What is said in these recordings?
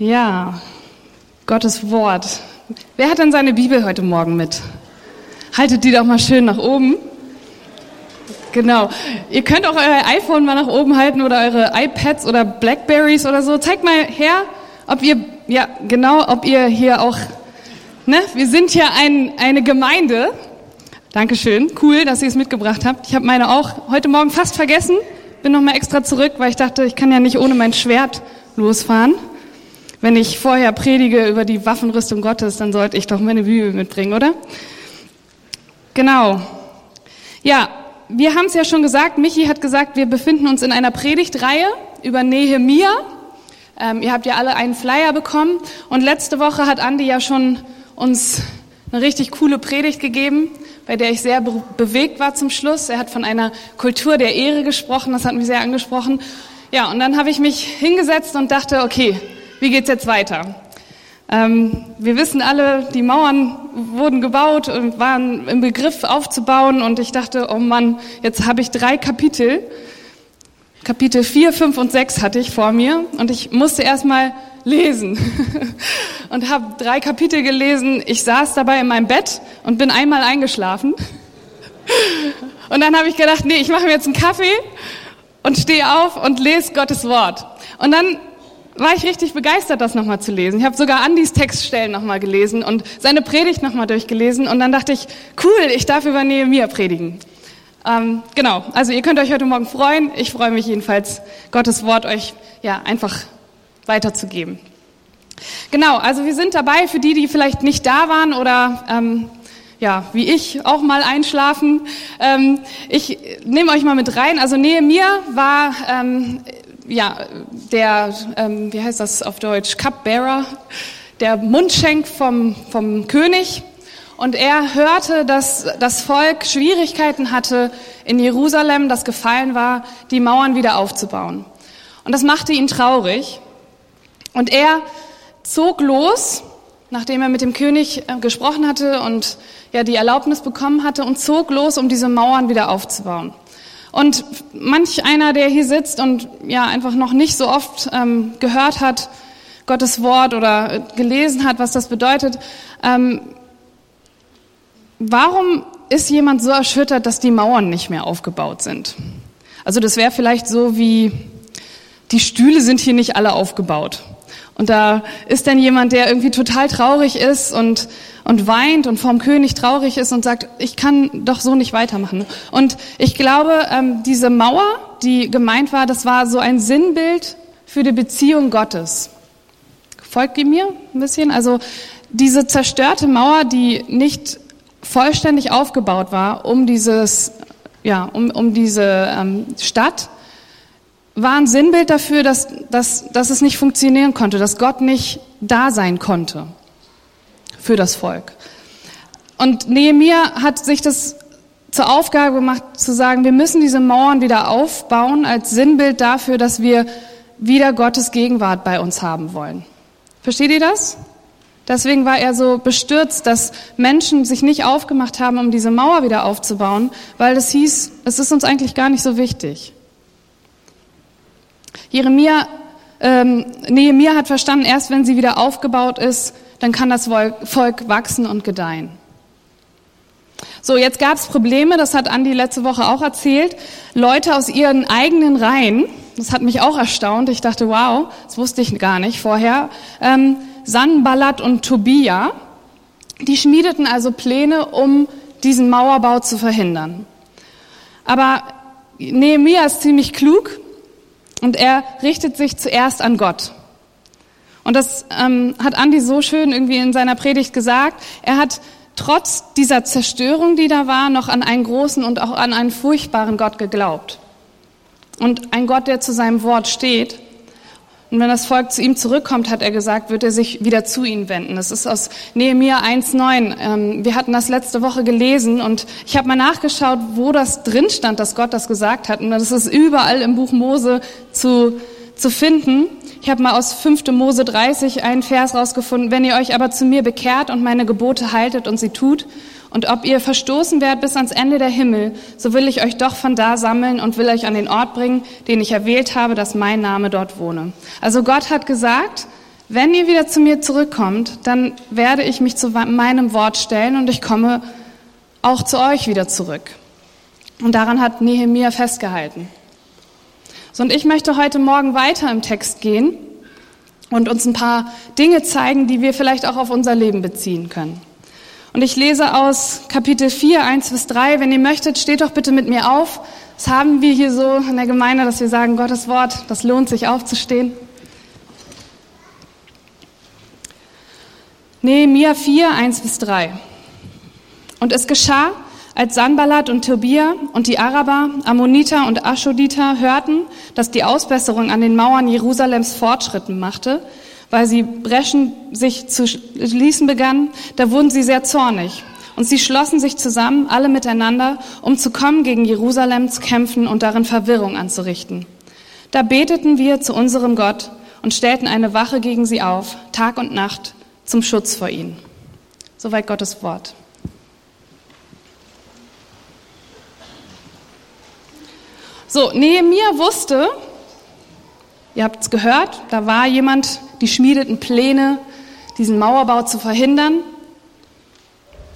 Ja, Gottes Wort. Wer hat denn seine Bibel heute Morgen mit? Haltet die doch mal schön nach oben. Genau. Ihr könnt auch euer iPhone mal nach oben halten oder eure iPads oder Blackberries oder so. Zeigt mal her, ob ihr, ja, genau, ob ihr hier auch, ne, wir sind hier ein, eine Gemeinde. Dankeschön. Cool, dass ihr es mitgebracht habt. Ich habe meine auch heute Morgen fast vergessen. Bin nochmal extra zurück, weil ich dachte, ich kann ja nicht ohne mein Schwert losfahren. Wenn ich vorher predige über die Waffenrüstung Gottes, dann sollte ich doch meine Bibel mitbringen, oder? Genau. Ja, wir haben es ja schon gesagt, Michi hat gesagt, wir befinden uns in einer Predigtreihe über Nehemia. Ähm, ihr habt ja alle einen Flyer bekommen und letzte Woche hat Andi ja schon uns eine richtig coole Predigt gegeben, bei der ich sehr be bewegt war zum Schluss. Er hat von einer Kultur der Ehre gesprochen, das hat mich sehr angesprochen. Ja, und dann habe ich mich hingesetzt und dachte, okay, wie geht's jetzt weiter? Ähm, wir wissen alle, die Mauern wurden gebaut und waren im Begriff aufzubauen und ich dachte, oh Mann, jetzt habe ich drei Kapitel. Kapitel 4, 5 und 6 hatte ich vor mir und ich musste erstmal lesen und habe drei Kapitel gelesen. Ich saß dabei in meinem Bett und bin einmal eingeschlafen. Und dann habe ich gedacht, nee, ich mache mir jetzt einen Kaffee und stehe auf und lese Gottes Wort. Und dann war ich richtig begeistert, das nochmal zu lesen. Ich habe sogar Andys Textstellen nochmal gelesen und seine Predigt nochmal durchgelesen und dann dachte ich, cool, ich darf über Nehemiah predigen. Ähm, genau, also ihr könnt euch heute Morgen freuen. Ich freue mich jedenfalls, Gottes Wort euch ja einfach weiterzugeben. Genau, also wir sind dabei für die, die vielleicht nicht da waren oder ähm, ja, wie ich auch mal einschlafen. Ähm, ich nehme euch mal mit rein. Also Nehemiah war ähm, ja, der, ähm, wie heißt das auf Deutsch, Cupbearer, der Mundschenk vom, vom König. Und er hörte, dass das Volk Schwierigkeiten hatte in Jerusalem, das gefallen war, die Mauern wieder aufzubauen. Und das machte ihn traurig. Und er zog los, nachdem er mit dem König äh, gesprochen hatte und ja die Erlaubnis bekommen hatte, und zog los, um diese Mauern wieder aufzubauen. Und manch einer, der hier sitzt und ja einfach noch nicht so oft ähm, gehört hat, Gottes Wort oder gelesen hat, was das bedeutet, ähm, warum ist jemand so erschüttert, dass die Mauern nicht mehr aufgebaut sind? Also das wäre vielleicht so wie, die Stühle sind hier nicht alle aufgebaut. Und da ist dann jemand, der irgendwie total traurig ist und, und weint und vorm König traurig ist und sagt, ich kann doch so nicht weitermachen. Und ich glaube, ähm, diese Mauer, die gemeint war, das war so ein Sinnbild für die Beziehung Gottes. Folgt ihr mir ein bisschen? Also diese zerstörte Mauer, die nicht vollständig aufgebaut war, um dieses, ja, um, um diese ähm, Stadt, war ein Sinnbild dafür, dass, dass, dass es nicht funktionieren konnte, dass Gott nicht da sein konnte für das Volk. Und Nehemiah hat sich das zur Aufgabe gemacht, zu sagen, wir müssen diese Mauern wieder aufbauen als Sinnbild dafür, dass wir wieder Gottes Gegenwart bei uns haben wollen. Versteht ihr das? Deswegen war er so bestürzt, dass Menschen sich nicht aufgemacht haben, um diese Mauer wieder aufzubauen, weil es hieß, es ist uns eigentlich gar nicht so wichtig. Jeremia, ähm, Nehemia hat verstanden, erst wenn sie wieder aufgebaut ist, dann kann das Volk wachsen und gedeihen. So, jetzt gab es Probleme, das hat Andi letzte Woche auch erzählt. Leute aus ihren eigenen Reihen, das hat mich auch erstaunt. Ich dachte, wow, das wusste ich gar nicht vorher. Ähm, Sanballat und Tobia, die schmiedeten also Pläne, um diesen Mauerbau zu verhindern. Aber Nehemia ist ziemlich klug und er richtet sich zuerst an Gott. Und das ähm, hat Andi so schön irgendwie in seiner Predigt gesagt. Er hat trotz dieser Zerstörung, die da war, noch an einen großen und auch an einen furchtbaren Gott geglaubt. Und ein Gott, der zu seinem Wort steht. Und wenn das Volk zu ihm zurückkommt, hat er gesagt, wird er sich wieder zu ihnen wenden. Das ist aus Nehemiah 1,9. Ähm, wir hatten das letzte Woche gelesen und ich habe mal nachgeschaut, wo das drin stand, dass Gott das gesagt hat. Und das ist überall im Buch Mose zu, zu finden. Ich habe mal aus 5. Mose 30 einen Vers rausgefunden. Wenn ihr euch aber zu mir bekehrt und meine Gebote haltet und sie tut, und ob ihr verstoßen werdet bis ans Ende der Himmel, so will ich euch doch von da sammeln und will euch an den Ort bringen, den ich erwählt habe, dass mein Name dort wohne. Also Gott hat gesagt, wenn ihr wieder zu mir zurückkommt, dann werde ich mich zu meinem Wort stellen und ich komme auch zu euch wieder zurück. Und daran hat Nehemia festgehalten. Und ich möchte heute Morgen weiter im Text gehen und uns ein paar Dinge zeigen, die wir vielleicht auch auf unser Leben beziehen können. Und ich lese aus Kapitel 4, 1 bis 3. Wenn ihr möchtet, steht doch bitte mit mir auf. Das haben wir hier so in der Gemeinde, dass wir sagen, Gottes Wort, das lohnt sich aufzustehen. Nehemiah 4, 1 bis 3. Und es geschah, als Sanballat und Tobia und die Araber, Ammoniter und Aschoditer hörten, dass die Ausbesserung an den Mauern Jerusalems Fortschritten machte, weil sie Breschen sich zu schließen begannen, da wurden sie sehr zornig. Und sie schlossen sich zusammen, alle miteinander, um zu kommen, gegen Jerusalem zu kämpfen und darin Verwirrung anzurichten. Da beteten wir zu unserem Gott und stellten eine Wache gegen sie auf, Tag und Nacht, zum Schutz vor ihnen. Soweit Gottes Wort. So, Nehemiah wusste, ihr habt es gehört, da war jemand, die schmiedeten Pläne, diesen Mauerbau zu verhindern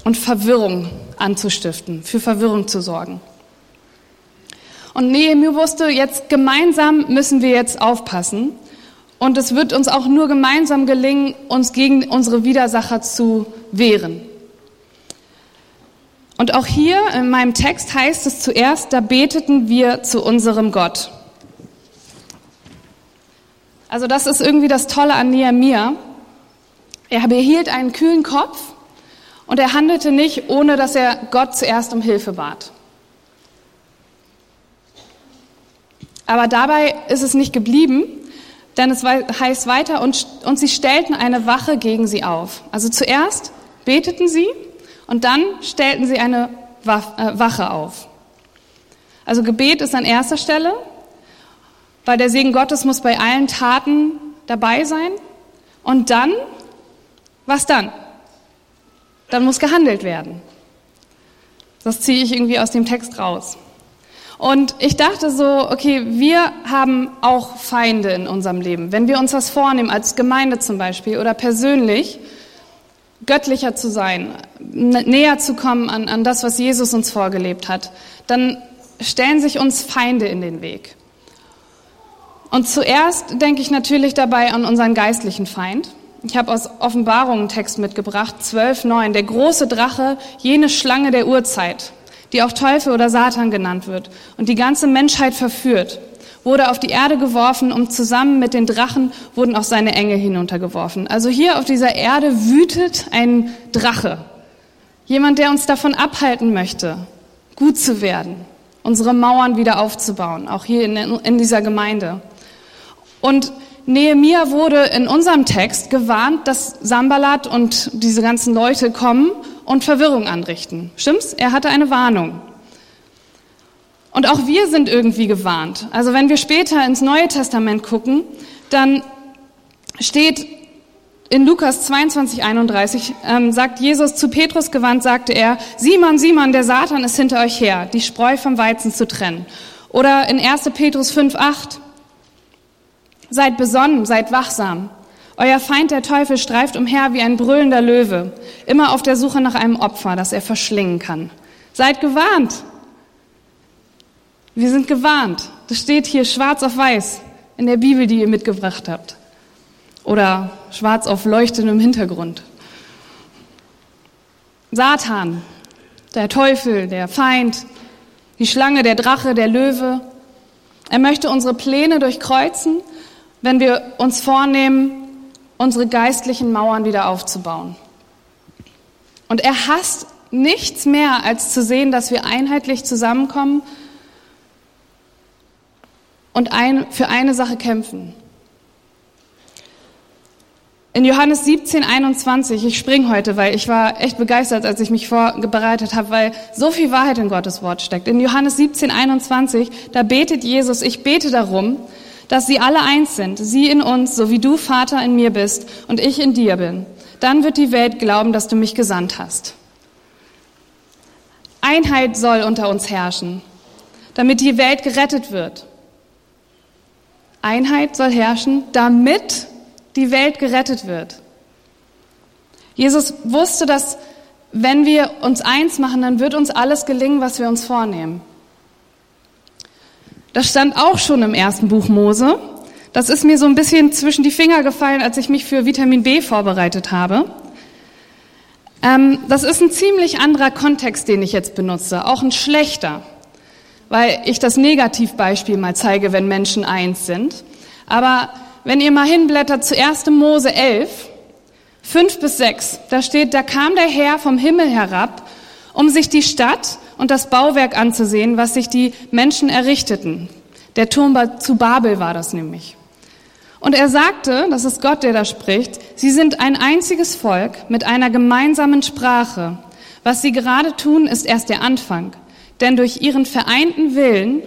und Verwirrung anzustiften, für Verwirrung zu sorgen. Und Nehemiah wusste, jetzt gemeinsam müssen wir jetzt aufpassen. Und es wird uns auch nur gemeinsam gelingen, uns gegen unsere Widersacher zu wehren. Und auch hier in meinem Text heißt es zuerst, da beteten wir zu unserem Gott. Also das ist irgendwie das Tolle an Nehemiah. Er behielt einen kühlen Kopf und er handelte nicht, ohne dass er Gott zuerst um Hilfe bat. Aber dabei ist es nicht geblieben, denn es heißt weiter, und, und sie stellten eine Wache gegen sie auf. Also zuerst beteten sie und dann stellten sie eine äh, Wache auf. Also Gebet ist an erster Stelle, weil der Segen Gottes muss bei allen Taten dabei sein. Und dann, was dann? Dann muss gehandelt werden. Das ziehe ich irgendwie aus dem Text raus. Und ich dachte so, okay, wir haben auch Feinde in unserem Leben. Wenn wir uns was vornehmen, als Gemeinde zum Beispiel oder persönlich, göttlicher zu sein, näher zu kommen an, an das, was Jesus uns vorgelebt hat, dann stellen sich uns Feinde in den Weg. Und zuerst denke ich natürlich dabei an unseren geistlichen Feind. Ich habe aus Offenbarung einen Text mitgebracht, 12.9, der große Drache, jene Schlange der Urzeit, die auch Teufel oder Satan genannt wird und die ganze Menschheit verführt wurde auf die Erde geworfen und zusammen mit den Drachen wurden auch seine Engel hinuntergeworfen. Also hier auf dieser Erde wütet ein Drache. Jemand, der uns davon abhalten möchte, gut zu werden, unsere Mauern wieder aufzubauen, auch hier in, in dieser Gemeinde. Und Nehemia wurde in unserem Text gewarnt, dass Sambalat und diese ganzen Leute kommen und Verwirrung anrichten. Stimmt's? Er hatte eine Warnung. Und auch wir sind irgendwie gewarnt. Also wenn wir später ins Neue Testament gucken, dann steht in Lukas 22, 31, ähm, sagt Jesus zu Petrus gewandt, sagte er, Simon, Simon, der Satan ist hinter euch her, die Spreu vom Weizen zu trennen. Oder in 1. Petrus 5, 8, seid besonnen, seid wachsam. Euer Feind, der Teufel, streift umher wie ein brüllender Löwe, immer auf der Suche nach einem Opfer, das er verschlingen kann. Seid gewarnt. Wir sind gewarnt. Das steht hier schwarz auf weiß in der Bibel, die ihr mitgebracht habt. Oder schwarz auf leuchtendem Hintergrund. Satan, der Teufel, der Feind, die Schlange, der Drache, der Löwe. Er möchte unsere Pläne durchkreuzen, wenn wir uns vornehmen, unsere geistlichen Mauern wieder aufzubauen. Und er hasst nichts mehr, als zu sehen, dass wir einheitlich zusammenkommen und ein, für eine Sache kämpfen. In Johannes 17, 21, ich spring heute, weil ich war echt begeistert, als ich mich vorbereitet habe, weil so viel Wahrheit in Gottes Wort steckt. In Johannes 17, 21, da betet Jesus, ich bete darum, dass sie alle eins sind, sie in uns, so wie du, Vater, in mir bist und ich in dir bin. Dann wird die Welt glauben, dass du mich gesandt hast. Einheit soll unter uns herrschen, damit die Welt gerettet wird. Einheit soll herrschen, damit die Welt gerettet wird. Jesus wusste, dass wenn wir uns eins machen, dann wird uns alles gelingen, was wir uns vornehmen. Das stand auch schon im ersten Buch Mose. Das ist mir so ein bisschen zwischen die Finger gefallen, als ich mich für Vitamin B vorbereitet habe. Ähm, das ist ein ziemlich anderer Kontext, den ich jetzt benutze, auch ein schlechter, weil ich das Negativbeispiel mal zeige, wenn Menschen eins sind. Aber wenn ihr mal hinblättert zu 1. Mose 11, 5 bis 6, da steht, da kam der Herr vom Himmel herab, um sich die Stadt und das Bauwerk anzusehen, was sich die Menschen errichteten. Der Turm zu Babel war das nämlich. Und er sagte, das ist Gott, der da spricht, sie sind ein einziges Volk mit einer gemeinsamen Sprache. Was sie gerade tun, ist erst der Anfang. Denn durch ihren vereinten Willen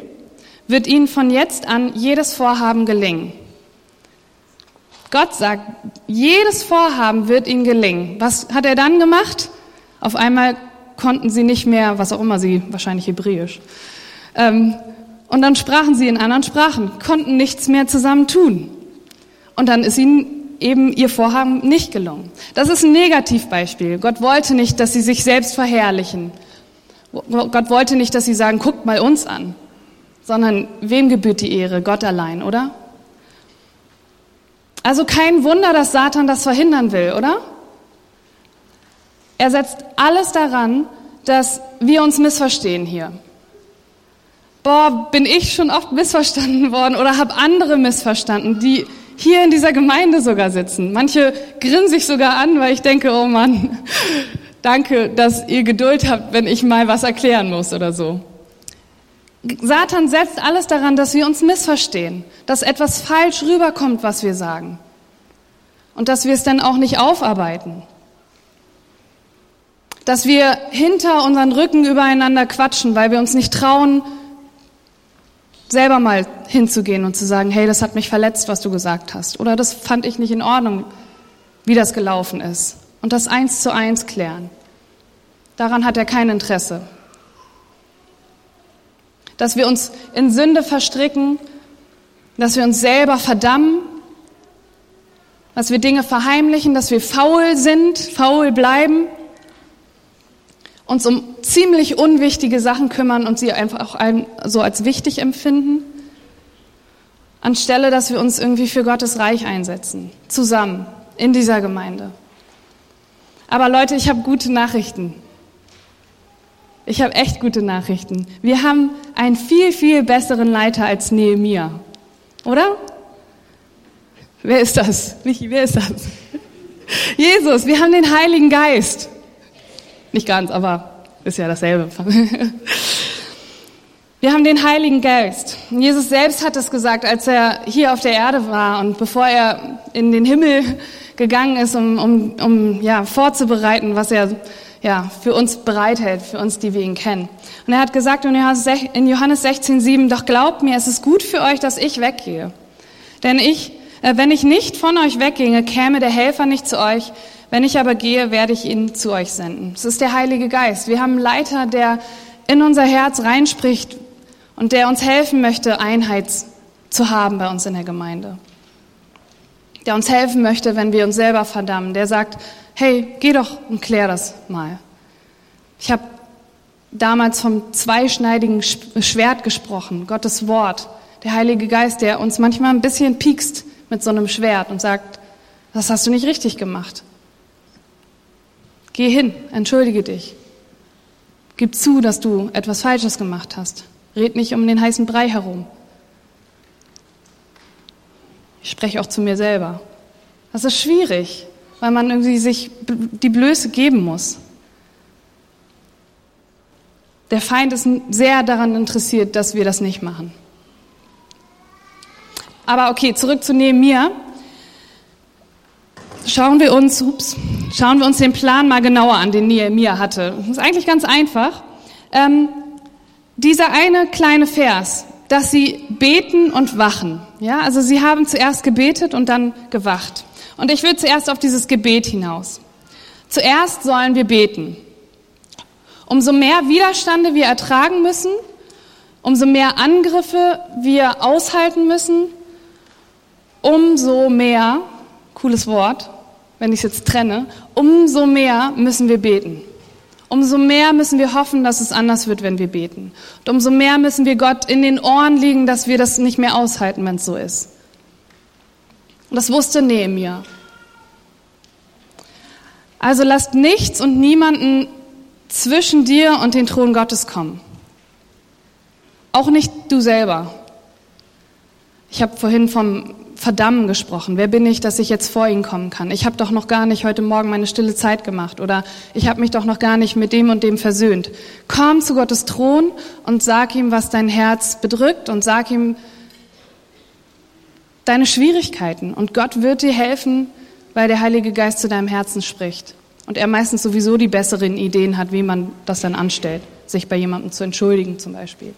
wird ihnen von jetzt an jedes Vorhaben gelingen. Gott sagt, jedes Vorhaben wird ihnen gelingen. Was hat er dann gemacht? Auf einmal konnten sie nicht mehr, was auch immer sie, wahrscheinlich Hebräisch. Ähm, und dann sprachen sie in anderen Sprachen, konnten nichts mehr zusammen tun. Und dann ist ihnen eben ihr Vorhaben nicht gelungen. Das ist ein Negativbeispiel. Gott wollte nicht, dass sie sich selbst verherrlichen. Gott wollte nicht, dass sie sagen, guckt mal uns an, sondern wem gebührt die Ehre? Gott allein, oder? Also kein Wunder, dass Satan das verhindern will, oder? Er setzt alles daran, dass wir uns missverstehen hier. Boah, bin ich schon oft missverstanden worden oder habe andere missverstanden, die hier in dieser Gemeinde sogar sitzen. Manche grinsen sich sogar an, weil ich denke, oh Mann, danke, dass ihr Geduld habt, wenn ich mal was erklären muss oder so. Satan setzt alles daran, dass wir uns missverstehen, dass etwas falsch rüberkommt, was wir sagen. Und dass wir es dann auch nicht aufarbeiten. Dass wir hinter unseren Rücken übereinander quatschen, weil wir uns nicht trauen, selber mal hinzugehen und zu sagen, hey, das hat mich verletzt, was du gesagt hast. Oder das fand ich nicht in Ordnung, wie das gelaufen ist. Und das eins zu eins klären. Daran hat er kein Interesse dass wir uns in Sünde verstricken, dass wir uns selber verdammen, dass wir Dinge verheimlichen, dass wir faul sind, faul bleiben, uns um ziemlich unwichtige Sachen kümmern und sie einfach auch so als wichtig empfinden, anstelle dass wir uns irgendwie für Gottes Reich einsetzen, zusammen in dieser Gemeinde. Aber Leute, ich habe gute Nachrichten. Ich habe echt gute Nachrichten. Wir haben einen viel, viel besseren Leiter als Nehemia. Oder? Wer ist das? Michi, wer ist das? Jesus, wir haben den Heiligen Geist. Nicht ganz, aber ist ja dasselbe. Wir haben den Heiligen Geist. Jesus selbst hat es gesagt, als er hier auf der Erde war und bevor er in den Himmel gegangen ist, um, um, um ja, vorzubereiten, was er ja, für uns bereithält, für uns, die wir ihn kennen. Und er hat gesagt in Johannes 16,7, doch glaubt mir, es ist gut für euch, dass ich weggehe. Denn ich, äh, wenn ich nicht von euch wegginge, käme der Helfer nicht zu euch. Wenn ich aber gehe, werde ich ihn zu euch senden. Es ist der Heilige Geist. Wir haben einen Leiter, der in unser Herz reinspricht und der uns helfen möchte, Einheit zu haben bei uns in der Gemeinde. Der uns helfen möchte, wenn wir uns selber verdammen. Der sagt, hey, geh doch und klär das mal. Ich habe damals vom zweischneidigen Schwert gesprochen, Gottes Wort, der Heilige Geist, der uns manchmal ein bisschen piekst mit so einem Schwert und sagt, das hast du nicht richtig gemacht. Geh hin, entschuldige dich. Gib zu, dass du etwas Falsches gemacht hast. Red nicht um den heißen Brei herum. Ich spreche auch zu mir selber. Das ist schwierig weil man irgendwie sich die Blöße geben muss. Der Feind ist sehr daran interessiert, dass wir das nicht machen. Aber okay, zurück zu Nehemiah. Schauen wir uns, ups, schauen wir uns den Plan mal genauer an, den Nehemiah hatte. Das ist eigentlich ganz einfach. Ähm, dieser eine kleine Vers, dass sie beten und wachen. Ja, also sie haben zuerst gebetet und dann gewacht. Und ich will zuerst auf dieses Gebet hinaus. Zuerst sollen wir beten. Umso mehr Widerstände wir ertragen müssen, umso mehr Angriffe wir aushalten müssen, umso mehr cooles Wort, wenn ich es jetzt trenne, umso mehr müssen wir beten. Umso mehr müssen wir hoffen, dass es anders wird, wenn wir beten. Und umso mehr müssen wir Gott in den Ohren liegen, dass wir das nicht mehr aushalten, wenn es so ist. Und das wusste Nehemiah. Also lasst nichts und niemanden zwischen dir und den Thron Gottes kommen. Auch nicht du selber. Ich habe vorhin vom Verdammen gesprochen. Wer bin ich, dass ich jetzt vor ihn kommen kann? Ich habe doch noch gar nicht heute Morgen meine stille Zeit gemacht oder ich habe mich doch noch gar nicht mit dem und dem versöhnt. Komm zu Gottes Thron und sag ihm, was dein Herz bedrückt und sag ihm deine Schwierigkeiten. Und Gott wird dir helfen, weil der Heilige Geist zu deinem Herzen spricht. Und er meistens sowieso die besseren Ideen hat, wie man das dann anstellt, sich bei jemandem zu entschuldigen zum Beispiel.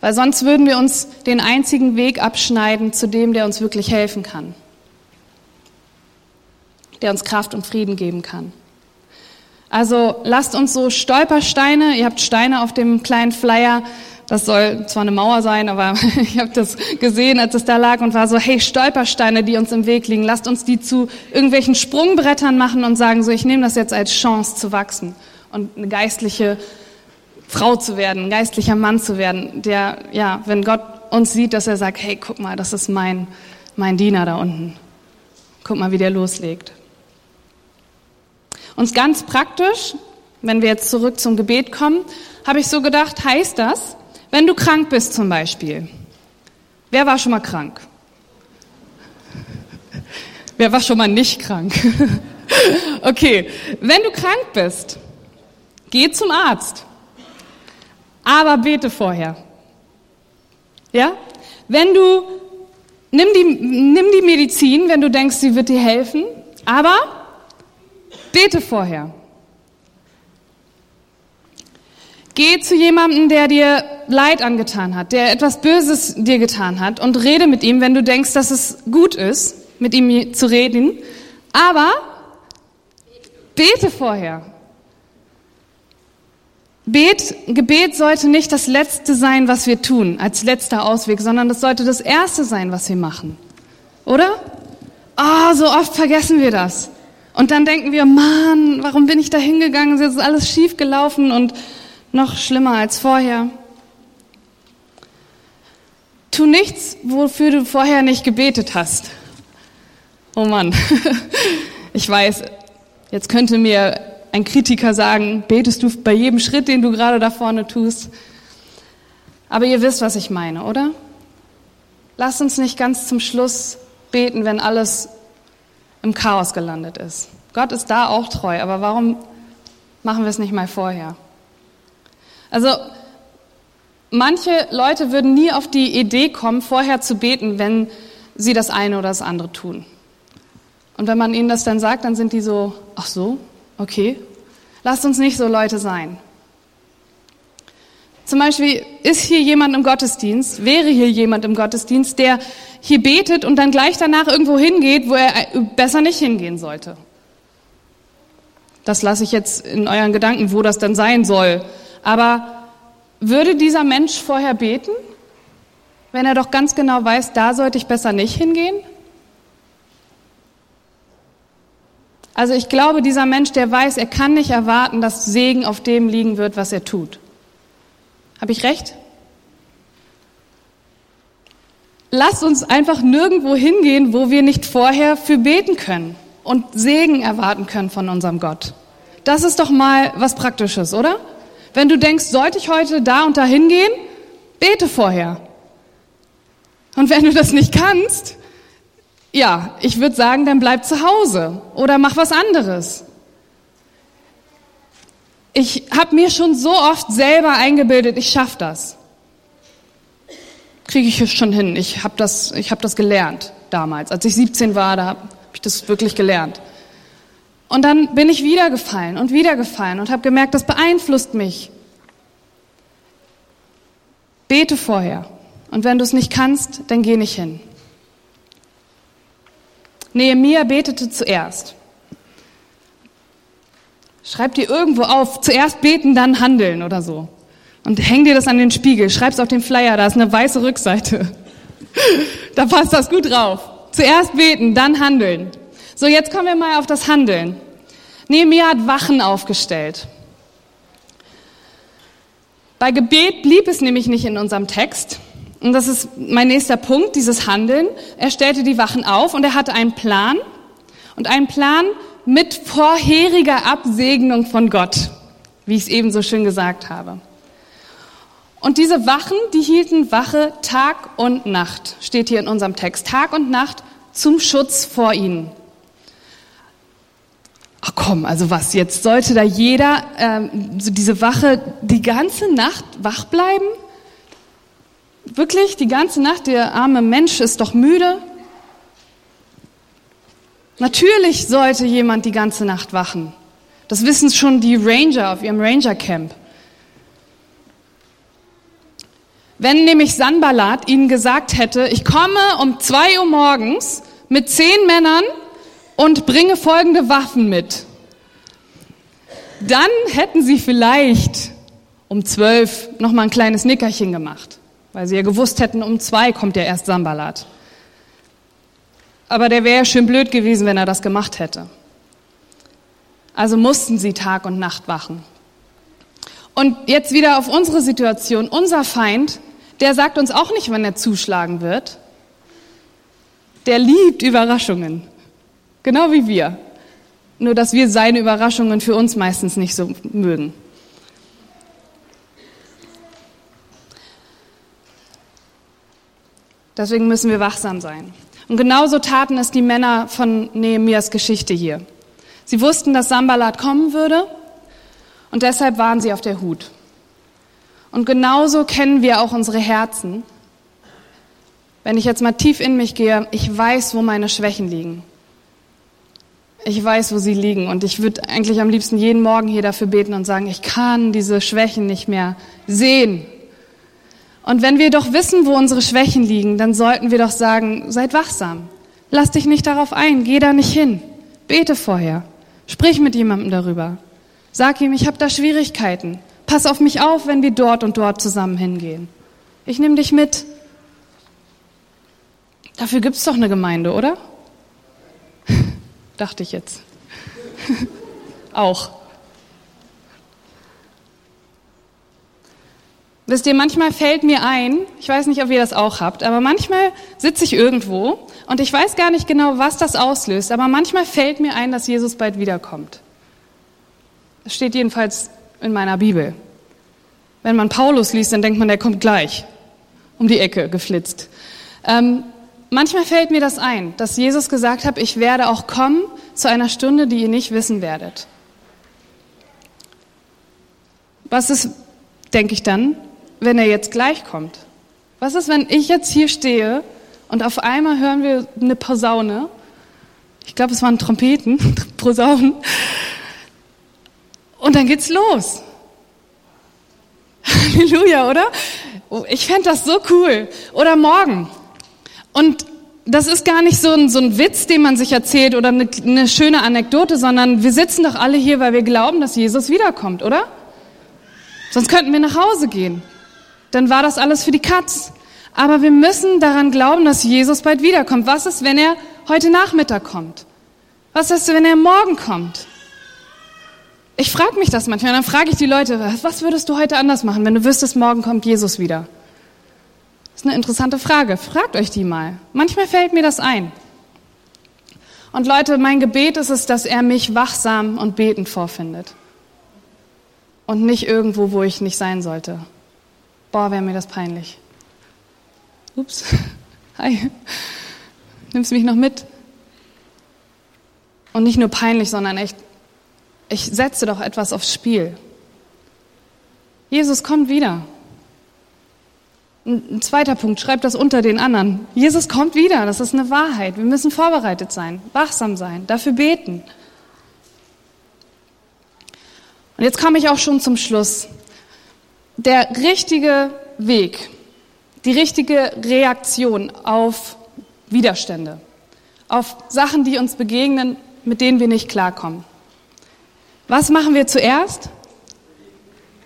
Weil sonst würden wir uns den einzigen Weg abschneiden zu dem, der uns wirklich helfen kann. Der uns Kraft und Frieden geben kann. Also lasst uns so Stolpersteine, ihr habt Steine auf dem kleinen Flyer, das soll zwar eine Mauer sein, aber ich habe das gesehen, als es da lag und war so, hey, Stolpersteine, die uns im Weg liegen, lasst uns die zu irgendwelchen Sprungbrettern machen und sagen so, ich nehme das jetzt als Chance zu wachsen und eine geistliche Frau zu werden, geistlicher Mann zu werden, der, ja, wenn Gott uns sieht, dass er sagt, hey, guck mal, das ist mein, mein Diener da unten. Guck mal, wie der loslegt. Und ganz praktisch, wenn wir jetzt zurück zum Gebet kommen, habe ich so gedacht, heißt das, wenn du krank bist zum Beispiel. Wer war schon mal krank? Wer war schon mal nicht krank? okay, wenn du krank bist, geh zum Arzt aber bete vorher. Ja? Wenn du, nimm die, nimm die Medizin, wenn du denkst, sie wird dir helfen, aber bete vorher. Geh zu jemandem, der dir Leid angetan hat, der etwas Böses dir getan hat und rede mit ihm, wenn du denkst, dass es gut ist, mit ihm zu reden. Aber bete vorher. Bet, Gebet sollte nicht das Letzte sein, was wir tun, als letzter Ausweg, sondern das sollte das Erste sein, was wir machen. Oder? Ah, oh, so oft vergessen wir das. Und dann denken wir, Mann, warum bin ich da hingegangen? Es ist alles schief gelaufen und noch schlimmer als vorher. Tu nichts, wofür du vorher nicht gebetet hast. Oh Mann, ich weiß, jetzt könnte mir ein Kritiker sagen, betest du bei jedem Schritt, den du gerade da vorne tust. Aber ihr wisst, was ich meine, oder? Lasst uns nicht ganz zum Schluss beten, wenn alles im Chaos gelandet ist. Gott ist da auch treu, aber warum machen wir es nicht mal vorher? Also, manche Leute würden nie auf die Idee kommen, vorher zu beten, wenn sie das eine oder das andere tun. Und wenn man ihnen das dann sagt, dann sind die so, ach so, Okay, lasst uns nicht so Leute sein. Zum Beispiel ist hier jemand im Gottesdienst, wäre hier jemand im Gottesdienst, der hier betet und dann gleich danach irgendwo hingeht, wo er besser nicht hingehen sollte. Das lasse ich jetzt in euren Gedanken, wo das dann sein soll. Aber würde dieser Mensch vorher beten, wenn er doch ganz genau weiß, da sollte ich besser nicht hingehen? Also ich glaube, dieser Mensch, der weiß, er kann nicht erwarten, dass Segen auf dem liegen wird, was er tut. Habe ich recht? Lasst uns einfach nirgendwo hingehen, wo wir nicht vorher für beten können und Segen erwarten können von unserem Gott. Das ist doch mal was Praktisches, oder? Wenn du denkst, sollte ich heute da und da hingehen, bete vorher. Und wenn du das nicht kannst, ja, ich würde sagen, dann bleib zu Hause oder mach was anderes. Ich habe mir schon so oft selber eingebildet, ich schaffe das. Kriege ich schon hin. Ich habe das, ich hab das gelernt damals. Als ich 17 war, da habe ich das wirklich gelernt. Und dann bin ich wieder gefallen und wieder gefallen und habe gemerkt, das beeinflusst mich. Bete vorher. Und wenn du es nicht kannst, dann geh nicht hin. Nehemia betete zuerst. Schreib dir irgendwo auf, zuerst beten, dann handeln oder so. Und häng dir das an den Spiegel, schreib's auf den Flyer, da ist eine weiße Rückseite. da passt das gut drauf. Zuerst beten, dann handeln. So, jetzt kommen wir mal auf das Handeln. Nehemiah hat Wachen aufgestellt. Bei Gebet blieb es nämlich nicht in unserem Text. Und das ist mein nächster Punkt, dieses Handeln. Er stellte die Wachen auf und er hatte einen Plan. Und einen Plan mit vorheriger Absegnung von Gott, wie ich es eben so schön gesagt habe. Und diese Wachen, die hielten Wache Tag und Nacht, steht hier in unserem Text. Tag und Nacht zum Schutz vor ihnen. Ach komm, also was, jetzt sollte da jeder, ähm, so diese Wache, die ganze Nacht wach bleiben? Wirklich, die ganze Nacht, der arme Mensch ist doch müde. Natürlich sollte jemand die ganze Nacht wachen. Das wissen schon die Ranger auf ihrem Ranger Camp. Wenn nämlich Sanballat ihnen gesagt hätte, ich komme um zwei Uhr morgens mit zehn Männern und bringe folgende Waffen mit. Dann hätten sie vielleicht um zwölf noch mal ein kleines Nickerchen gemacht, weil sie ja gewusst hätten, um zwei kommt ja erst Sambalat. Aber der wäre ja schön blöd gewesen, wenn er das gemacht hätte. Also mussten sie Tag und Nacht wachen. Und jetzt wieder auf unsere Situation. Unser Feind, der sagt uns auch nicht, wann er zuschlagen wird. Der liebt Überraschungen. Genau wie wir. Nur dass wir seine Überraschungen für uns meistens nicht so mögen. Deswegen müssen wir wachsam sein. Und genauso taten es die Männer von Nehemias Geschichte hier. Sie wussten, dass Sambalat kommen würde und deshalb waren sie auf der Hut. Und genauso kennen wir auch unsere Herzen. Wenn ich jetzt mal tief in mich gehe, ich weiß, wo meine Schwächen liegen. Ich weiß, wo sie liegen und ich würde eigentlich am liebsten jeden Morgen hier dafür beten und sagen, ich kann diese Schwächen nicht mehr sehen. Und wenn wir doch wissen, wo unsere Schwächen liegen, dann sollten wir doch sagen, seid wachsam. Lass dich nicht darauf ein, geh da nicht hin. Bete vorher. Sprich mit jemandem darüber. Sag ihm, ich habe da Schwierigkeiten. Pass auf mich auf, wenn wir dort und dort zusammen hingehen. Ich nehme dich mit. Dafür gibt's doch eine Gemeinde, oder? Dachte ich jetzt. auch. Wisst ihr, manchmal fällt mir ein, ich weiß nicht, ob ihr das auch habt, aber manchmal sitze ich irgendwo und ich weiß gar nicht genau, was das auslöst, aber manchmal fällt mir ein, dass Jesus bald wiederkommt. Das steht jedenfalls in meiner Bibel. Wenn man Paulus liest, dann denkt man, der kommt gleich um die Ecke geflitzt. Ähm, Manchmal fällt mir das ein, dass Jesus gesagt hat, ich werde auch kommen zu einer Stunde, die ihr nicht wissen werdet. Was ist, denke ich dann, wenn er jetzt gleich kommt? Was ist, wenn ich jetzt hier stehe und auf einmal hören wir eine Posaune? Ich glaube, es waren Trompeten, Posaunen. Und dann geht's los. Halleluja, oder? Ich fände das so cool. Oder morgen. Und das ist gar nicht so ein, so ein Witz, den man sich erzählt oder eine, eine schöne Anekdote, sondern wir sitzen doch alle hier, weil wir glauben, dass Jesus wiederkommt, oder? Sonst könnten wir nach Hause gehen. Dann war das alles für die Katz. Aber wir müssen daran glauben, dass Jesus bald wiederkommt. Was ist, wenn er heute Nachmittag kommt? Was ist, wenn er morgen kommt? Ich frage mich das manchmal. Dann frage ich die Leute, was würdest du heute anders machen, wenn du wüsstest, morgen kommt Jesus wieder? Das ist eine interessante Frage. Fragt euch die mal. Manchmal fällt mir das ein. Und Leute, mein Gebet ist es, dass er mich wachsam und betend vorfindet. Und nicht irgendwo, wo ich nicht sein sollte. Boah, wäre mir das peinlich. Ups. Hi. Nimmst du mich noch mit? Und nicht nur peinlich, sondern echt, ich setze doch etwas aufs Spiel. Jesus kommt wieder. Ein zweiter Punkt, schreibt das unter den anderen. Jesus kommt wieder, das ist eine Wahrheit. Wir müssen vorbereitet sein, wachsam sein, dafür beten. Und jetzt komme ich auch schon zum Schluss. Der richtige Weg, die richtige Reaktion auf Widerstände, auf Sachen, die uns begegnen, mit denen wir nicht klarkommen. Was machen wir zuerst?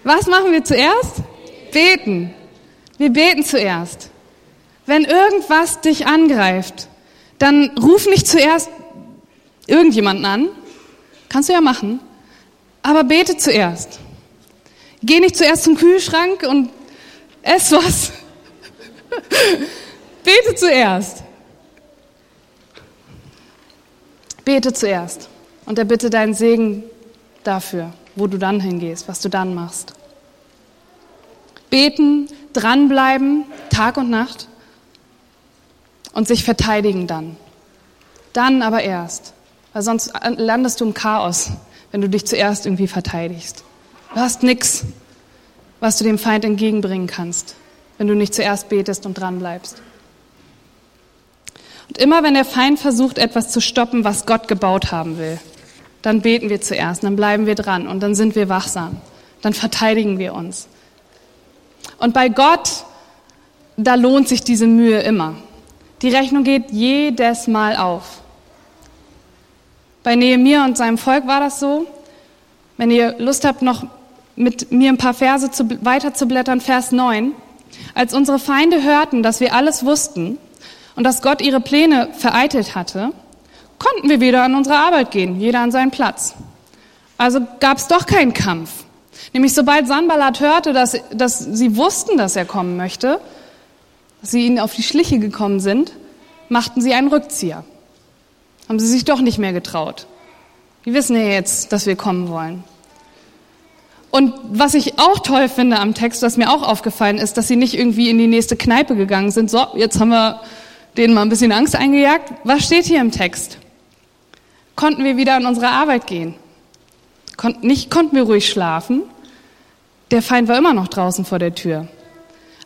Was machen wir zuerst? Beten. Wir beten zuerst. Wenn irgendwas dich angreift, dann ruf nicht zuerst irgendjemanden an. Kannst du ja machen. Aber bete zuerst. Geh nicht zuerst zum Kühlschrank und ess was. bete zuerst. Bete zuerst und erbitte deinen Segen dafür, wo du dann hingehst, was du dann machst. Beten, dranbleiben, Tag und Nacht und sich verteidigen dann. Dann aber erst, weil sonst landest du im Chaos, wenn du dich zuerst irgendwie verteidigst. Du hast nichts, was du dem Feind entgegenbringen kannst, wenn du nicht zuerst betest und dranbleibst. Und immer wenn der Feind versucht, etwas zu stoppen, was Gott gebaut haben will, dann beten wir zuerst, dann bleiben wir dran und dann sind wir wachsam. Dann verteidigen wir uns. Und bei Gott, da lohnt sich diese Mühe immer. Die Rechnung geht jedes Mal auf. Bei Nehemiah und seinem Volk war das so. Wenn ihr Lust habt, noch mit mir ein paar Verse zu, weiter zu blättern, Vers 9. Als unsere Feinde hörten, dass wir alles wussten, und dass Gott ihre Pläne vereitelt hatte, konnten wir wieder an unsere Arbeit gehen, jeder an seinen Platz. Also gab es doch keinen Kampf. Nämlich sobald Sanballat hörte, dass, dass sie wussten, dass er kommen möchte, dass sie ihnen auf die Schliche gekommen sind, machten sie einen Rückzieher. Haben sie sich doch nicht mehr getraut. Die wissen ja jetzt, dass wir kommen wollen. Und was ich auch toll finde am Text, was mir auch aufgefallen ist, dass sie nicht irgendwie in die nächste Kneipe gegangen sind. So, jetzt haben wir denen mal ein bisschen Angst eingejagt. Was steht hier im Text? Konnten wir wieder an unsere Arbeit gehen? Kon nicht konnten wir ruhig schlafen. Der Feind war immer noch draußen vor der Tür.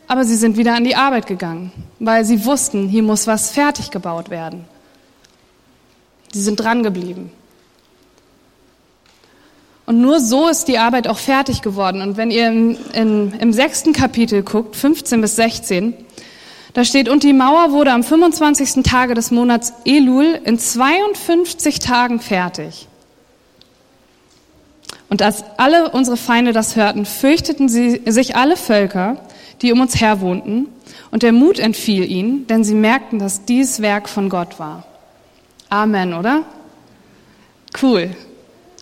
Aber sie sind wieder an die Arbeit gegangen, weil sie wussten, hier muss was fertig gebaut werden. Sie sind dran geblieben. Und nur so ist die Arbeit auch fertig geworden. Und wenn ihr im, in, im sechsten Kapitel guckt, 15 bis 16, da steht, und die Mauer wurde am 25. Tage des Monats Elul in 52 Tagen fertig. Und als alle unsere Feinde das hörten, fürchteten sie sich alle Völker, die um uns her wohnten, und der Mut entfiel ihnen, denn sie merkten, dass dies Werk von Gott war. Amen, oder? Cool.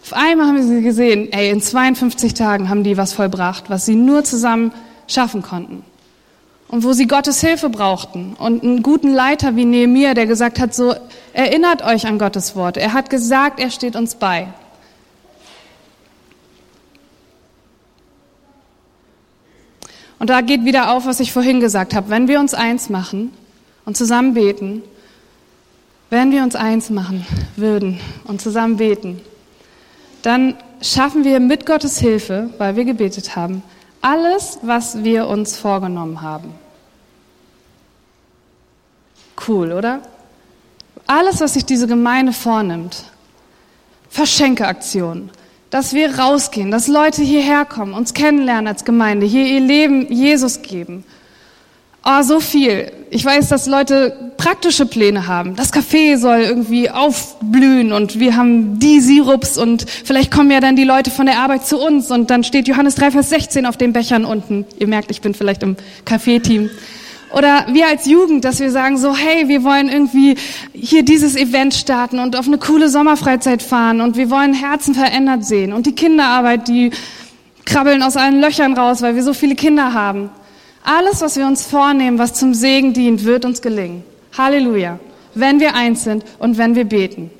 Auf einmal haben sie gesehen, ey, in 52 Tagen haben die was vollbracht, was sie nur zusammen schaffen konnten und wo sie Gottes Hilfe brauchten und einen guten Leiter wie Nehemiah, der gesagt hat, so erinnert euch an Gottes Wort. Er hat gesagt, er steht uns bei. Und da geht wieder auf, was ich vorhin gesagt habe. Wenn wir uns eins machen und zusammen beten, wenn wir uns eins machen würden und zusammen beten, dann schaffen wir mit Gottes Hilfe, weil wir gebetet haben, alles, was wir uns vorgenommen haben. Cool, oder? Alles, was sich diese Gemeinde vornimmt, Verschenkeaktionen, dass wir rausgehen, dass Leute hierher kommen, uns kennenlernen als Gemeinde, hier ihr Leben Jesus geben. Oh, so viel. Ich weiß, dass Leute praktische Pläne haben. Das Café soll irgendwie aufblühen und wir haben die Sirups und vielleicht kommen ja dann die Leute von der Arbeit zu uns und dann steht Johannes 3, Vers 16 auf den Bechern unten. Ihr merkt, ich bin vielleicht im Café-Team. Oder wir als Jugend, dass wir sagen so, hey, wir wollen irgendwie hier dieses Event starten und auf eine coole Sommerfreizeit fahren und wir wollen Herzen verändert sehen. Und die Kinderarbeit, die krabbeln aus allen Löchern raus, weil wir so viele Kinder haben. Alles, was wir uns vornehmen, was zum Segen dient, wird uns gelingen. Halleluja. Wenn wir eins sind und wenn wir beten.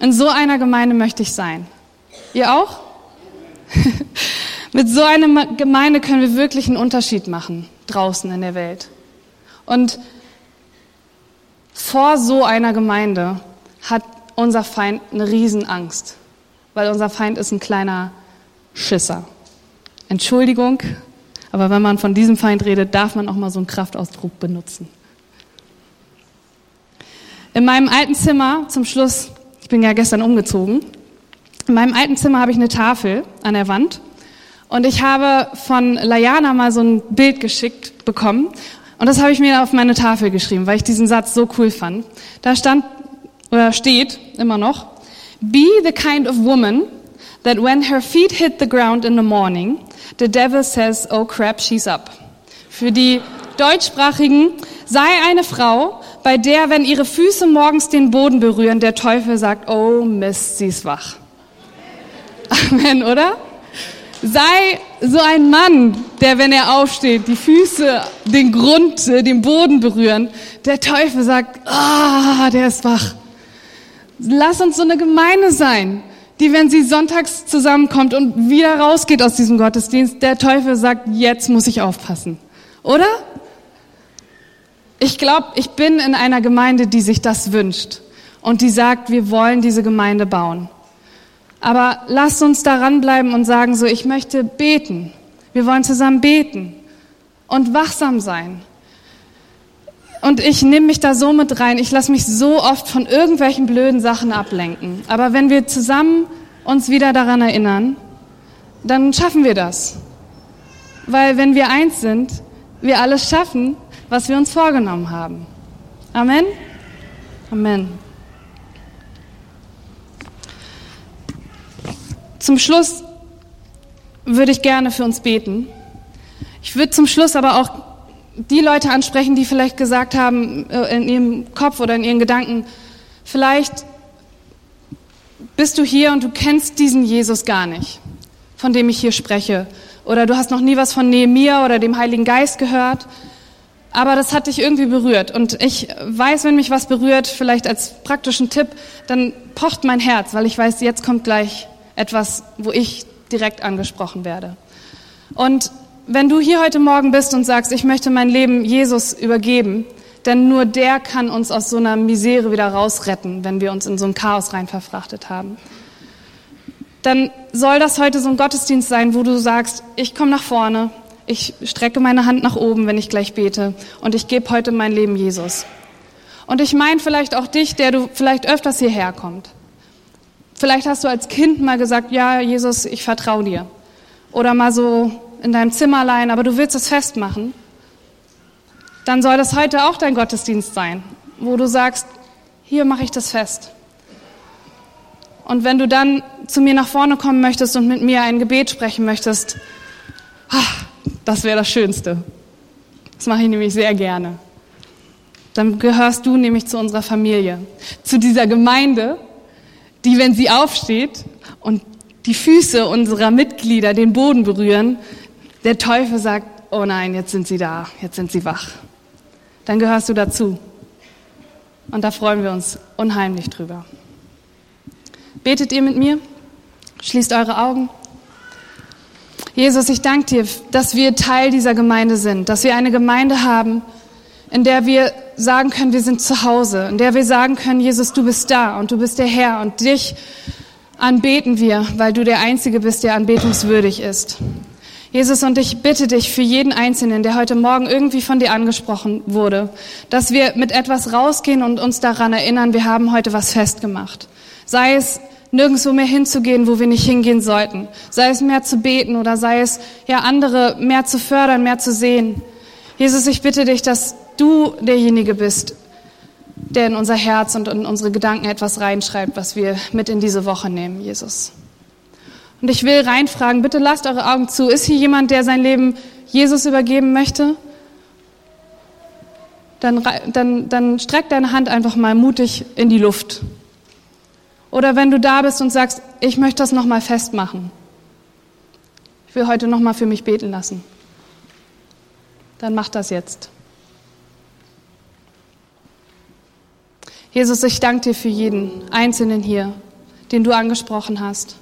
In so einer Gemeinde möchte ich sein. Ihr auch? Mit so einer Gemeinde können wir wirklich einen Unterschied machen draußen in der Welt. Und vor so einer Gemeinde hat unser Feind eine Riesenangst, weil unser Feind ist ein kleiner Schisser. Entschuldigung, aber wenn man von diesem Feind redet, darf man auch mal so einen Kraftausdruck benutzen. In meinem alten Zimmer, zum Schluss, ich bin ja gestern umgezogen, in meinem alten Zimmer habe ich eine Tafel an der Wand und ich habe von Layana mal so ein Bild geschickt bekommen. Und das habe ich mir auf meine Tafel geschrieben, weil ich diesen Satz so cool fand. Da stand, oder steht immer noch, Be the kind of woman that when her feet hit the ground in the morning, the devil says, oh crap, she's up. Für die deutschsprachigen, sei eine Frau, bei der, wenn ihre Füße morgens den Boden berühren, der Teufel sagt, oh Mist, sie ist wach. Amen, oder? Sei so ein Mann, der, wenn er aufsteht, die Füße den Grund, äh, den Boden berühren. Der Teufel sagt, ah, der ist wach. Lass uns so eine Gemeinde sein, die, wenn sie sonntags zusammenkommt und wieder rausgeht aus diesem Gottesdienst, der Teufel sagt, jetzt muss ich aufpassen. Oder? Ich glaube, ich bin in einer Gemeinde, die sich das wünscht und die sagt, wir wollen diese Gemeinde bauen. Aber lasst uns daran bleiben und sagen so, ich möchte beten. Wir wollen zusammen beten und wachsam sein. Und ich nehme mich da so mit rein. Ich lasse mich so oft von irgendwelchen blöden Sachen ablenken. Aber wenn wir zusammen uns wieder daran erinnern, dann schaffen wir das. Weil wenn wir eins sind, wir alles schaffen, was wir uns vorgenommen haben. Amen. Amen. Zum Schluss würde ich gerne für uns beten. Ich würde zum Schluss aber auch die Leute ansprechen, die vielleicht gesagt haben äh, in ihrem Kopf oder in ihren Gedanken, vielleicht bist du hier und du kennst diesen Jesus gar nicht, von dem ich hier spreche. Oder du hast noch nie was von Nehemiah oder dem Heiligen Geist gehört. Aber das hat dich irgendwie berührt. Und ich weiß, wenn mich was berührt, vielleicht als praktischen Tipp, dann pocht mein Herz, weil ich weiß, jetzt kommt gleich etwas, wo ich direkt angesprochen werde. Und wenn du hier heute Morgen bist und sagst, ich möchte mein Leben Jesus übergeben, denn nur der kann uns aus so einer Misere wieder rausretten, wenn wir uns in so ein Chaos rein verfrachtet haben. Dann soll das heute so ein Gottesdienst sein, wo du sagst, ich komme nach vorne, ich strecke meine Hand nach oben, wenn ich gleich bete und ich gebe heute mein Leben Jesus. Und ich meine vielleicht auch dich, der du vielleicht öfters hierher kommt. Vielleicht hast du als Kind mal gesagt, ja, Jesus, ich vertraue dir. Oder mal so in deinem Zimmerlein, aber du willst es festmachen. Dann soll das heute auch dein Gottesdienst sein, wo du sagst, hier mache ich das fest. Und wenn du dann zu mir nach vorne kommen möchtest und mit mir ein Gebet sprechen möchtest, das wäre das Schönste. Das mache ich nämlich sehr gerne. Dann gehörst du nämlich zu unserer Familie, zu dieser Gemeinde, die, wenn sie aufsteht und die Füße unserer Mitglieder den Boden berühren, der Teufel sagt, oh nein, jetzt sind sie da, jetzt sind sie wach. Dann gehörst du dazu. Und da freuen wir uns unheimlich drüber. Betet ihr mit mir? Schließt eure Augen. Jesus, ich danke dir, dass wir Teil dieser Gemeinde sind, dass wir eine Gemeinde haben, in der wir sagen können, wir sind zu Hause, in der wir sagen können, Jesus, du bist da und du bist der Herr und dich anbeten wir, weil du der Einzige bist, der anbetungswürdig ist. Jesus, und ich bitte dich für jeden Einzelnen, der heute Morgen irgendwie von dir angesprochen wurde, dass wir mit etwas rausgehen und uns daran erinnern, wir haben heute was festgemacht. Sei es nirgendwo mehr hinzugehen, wo wir nicht hingehen sollten. Sei es mehr zu beten oder sei es ja andere mehr zu fördern, mehr zu sehen. Jesus, ich bitte dich, dass du derjenige bist, der in unser Herz und in unsere Gedanken etwas reinschreibt, was wir mit in diese Woche nehmen, Jesus. Und ich will reinfragen, bitte lasst eure Augen zu. Ist hier jemand, der sein Leben Jesus übergeben möchte? Dann, dann, dann streck deine Hand einfach mal mutig in die Luft. Oder wenn du da bist und sagst, ich möchte das nochmal festmachen. Ich will heute nochmal für mich beten lassen. Dann mach das jetzt. Jesus, ich danke dir für jeden Einzelnen hier, den du angesprochen hast.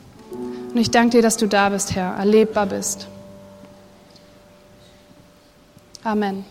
Und ich danke dir, dass du da bist, Herr, erlebbar bist. Amen.